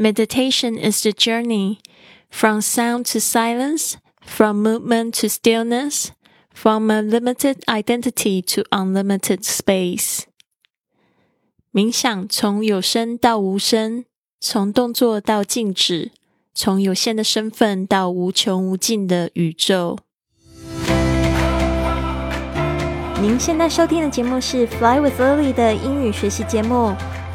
Meditation is the journey from sound to silence, from movement to stillness, from a limited identity to unlimited space. 冥想从有声到无声，从动作到静止，从有限的身份到无穷无尽的宇宙。您现在收听的节目是《Fly with Lily》的英语学习节目。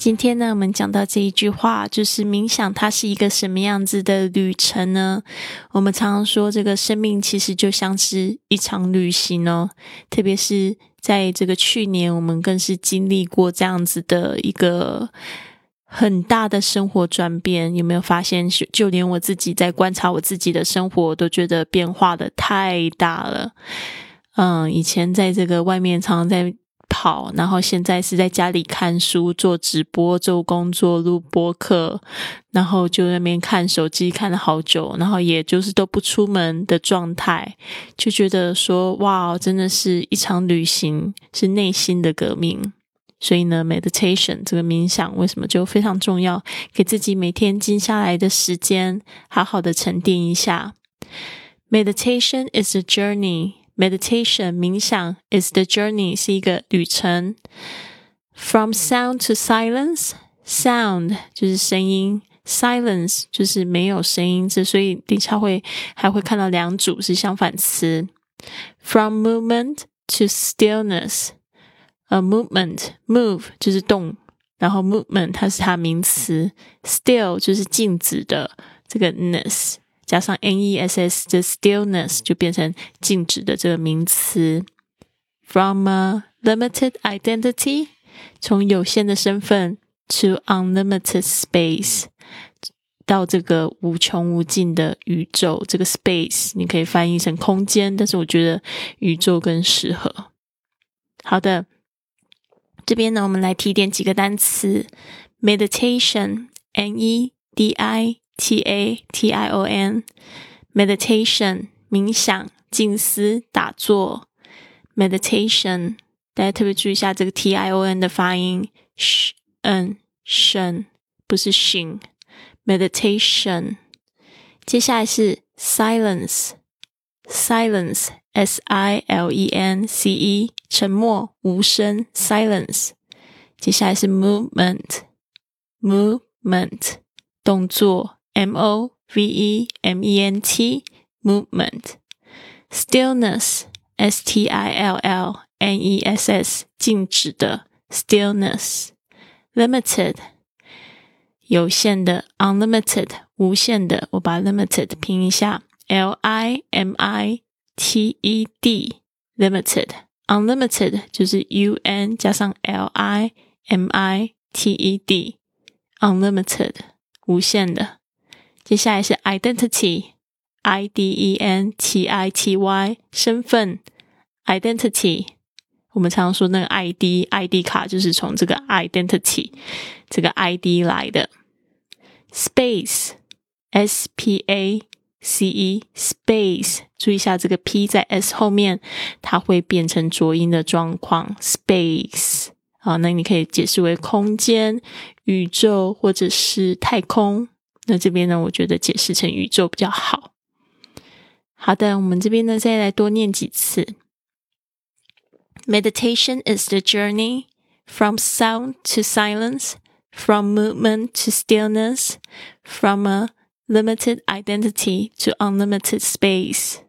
今天呢，我们讲到这一句话，就是冥想它是一个什么样子的旅程呢？我们常常说，这个生命其实就像是一场旅行哦。特别是在这个去年，我们更是经历过这样子的一个很大的生活转变。有没有发现，就连我自己在观察我自己的生活，都觉得变化的太大了。嗯，以前在这个外面，常常在。跑，然后现在是在家里看书、做直播、做工作、录播课，然后就那边看手机看了好久，然后也就是都不出门的状态，就觉得说哇，真的是一场旅行，是内心的革命。所以呢，meditation 这个冥想为什么就非常重要？给自己每天静下来的时间，好好的沉淀一下。Meditation is a journey. Meditation 冥想 is the journey 是一个旅程。From sound to silence，sound 就是声音，silence 就是没有声音。这所以等下会还会看到两组是相反词。From movement to stillness，a movement move 就是动，然后 movement 它是它名词，still 就是静止的这个 ness。加上 n e s s 的 stillness 就变成静止的这个名词。From a limited identity，从有限的身份 to unlimited space，到这个无穷无尽的宇宙。这个 space 你可以翻译成空间，但是我觉得宇宙更适合。好的，这边呢，我们来提点几个单词：meditation，m e d i。T A T I O N，meditation 冥想、静思、打坐。meditation，大家特别注意一下这个 T I O N 的发音 shen shen 不是 shing。meditation，接下来是 silence，silence，S I L E N C E，沉默、无声，silence。接下来是 movement，movement，动作。M O V E M E N T movement stillness S T I L L N E S S 静止的 stillness limited 有限的 unlimited 无限的，我把 limited 拼一下 L I M I T E D limited unlimited 就是 U N 加上 L I M I T E D unlimited 无限的。 接下来是 identity，I D E N T I T Y，身份 identity。我们常说那个 ID，ID 卡就是从这个 identity 这个 ID 来的。Space，S P A C E，space，注意一下这个 P 在 S 后面，它会变成浊音的状况。Space，好，那你可以解释为空间、宇宙或者是太空。那这边呢，我觉得解释成宇宙比较好。好的，我们这边呢，再来多念几次。Meditation is the journey from sound to silence, from movement to stillness, from a limited identity to unlimited space.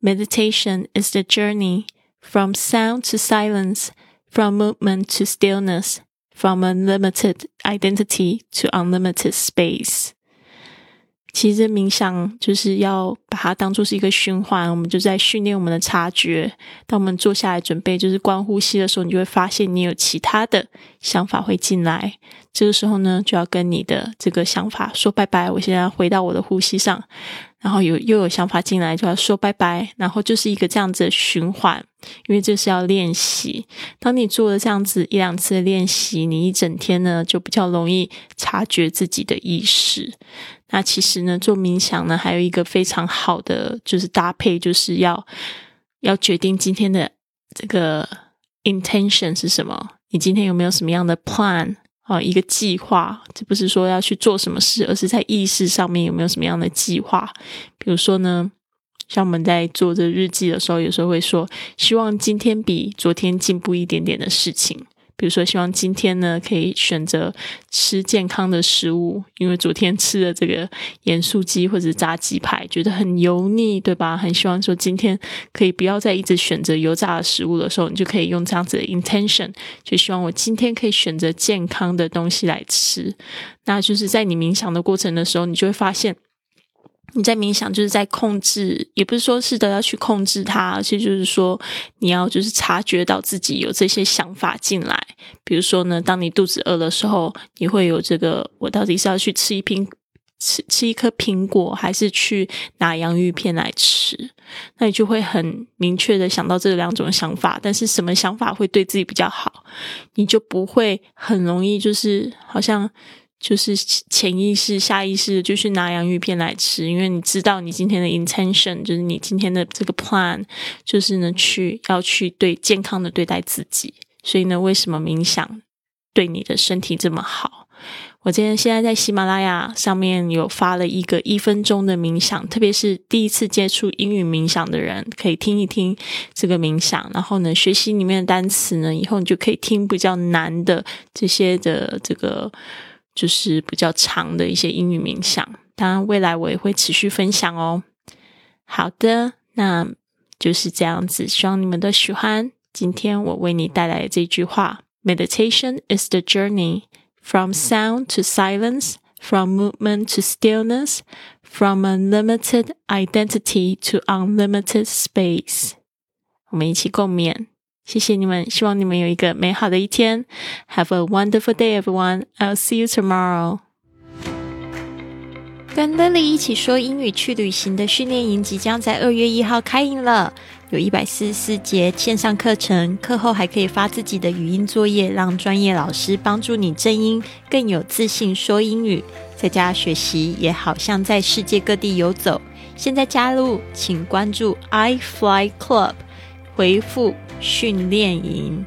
Meditation is the journey from sound to silence, from movement to stillness, From unlimited identity to unlimited space，其实冥想就是要把它当做是一个循环，我们就在训练我们的察觉。当我们坐下来准备就是观呼吸的时候，你就会发现你有其他的想法会进来。这个时候呢，就要跟你的这个想法说拜拜。我现在回到我的呼吸上，然后有又有想法进来就要说拜拜，然后就是一个这样子的循环。因为这是要练习，当你做了这样子一两次的练习，你一整天呢就比较容易察觉自己的意识。那其实呢，做冥想呢还有一个非常好的就是搭配，就是要要决定今天的这个 intention 是什么。你今天有没有什么样的 plan 啊？一个计划，这不是说要去做什么事，而是在意识上面有没有什么样的计划？比如说呢，像我们在做这日记的时候，有时候会说，希望今天比昨天进步一点点的事情。比如说，希望今天呢可以选择吃健康的食物，因为昨天吃了这个盐酥鸡或者炸鸡排，觉得很油腻，对吧？很希望说今天可以不要再一直选择油炸的食物的时候，你就可以用这样子的 intention，就希望我今天可以选择健康的东西来吃。那就是在你冥想的过程的时候，你就会发现。你在冥想，就是在控制，也不是说是的要去控制它，而且就是说你要就是察觉到自己有这些想法进来。比如说呢，当你肚子饿的时候，你会有这个：我到底是要去吃一瓶吃吃一颗苹果，还是去拿洋芋片来吃？那你就会很明确的想到这两种想法。但是什么想法会对自己比较好？你就不会很容易就是好像。就是潜意识、下意识就去拿洋芋片来吃，因为你知道你今天的 intention 就是你今天的这个 plan 就是呢去要去对健康的对待自己，所以呢，为什么冥想对你的身体这么好？我今天现在在喜马拉雅上面有发了一个一分钟的冥想，特别是第一次接触英语冥想的人可以听一听这个冥想，然后呢，学习里面的单词呢，以后你就可以听比较难的这些的这个。就是比较长的一些英语冥想，当然未来我也会持续分享哦。好的，那就是这样子，希望你们都喜欢。今天我为你带来的这句话：Meditation is the journey from sound to silence, from movement to stillness, from a limited identity to unlimited space。我们一起共勉。谢谢你们，希望你们有一个美好的一天。Have a wonderful day, everyone. I'll see you tomorrow. 跟 Lily 一起说英语去旅行的训练营即将在二月一号开营了，有一百四十四节线上课程，课后还可以发自己的语音作业，让专业老师帮助你正音，更有自信说英语。在家学习也好像在世界各地游走。现在加入，请关注 i Fly Club，回复。训练营。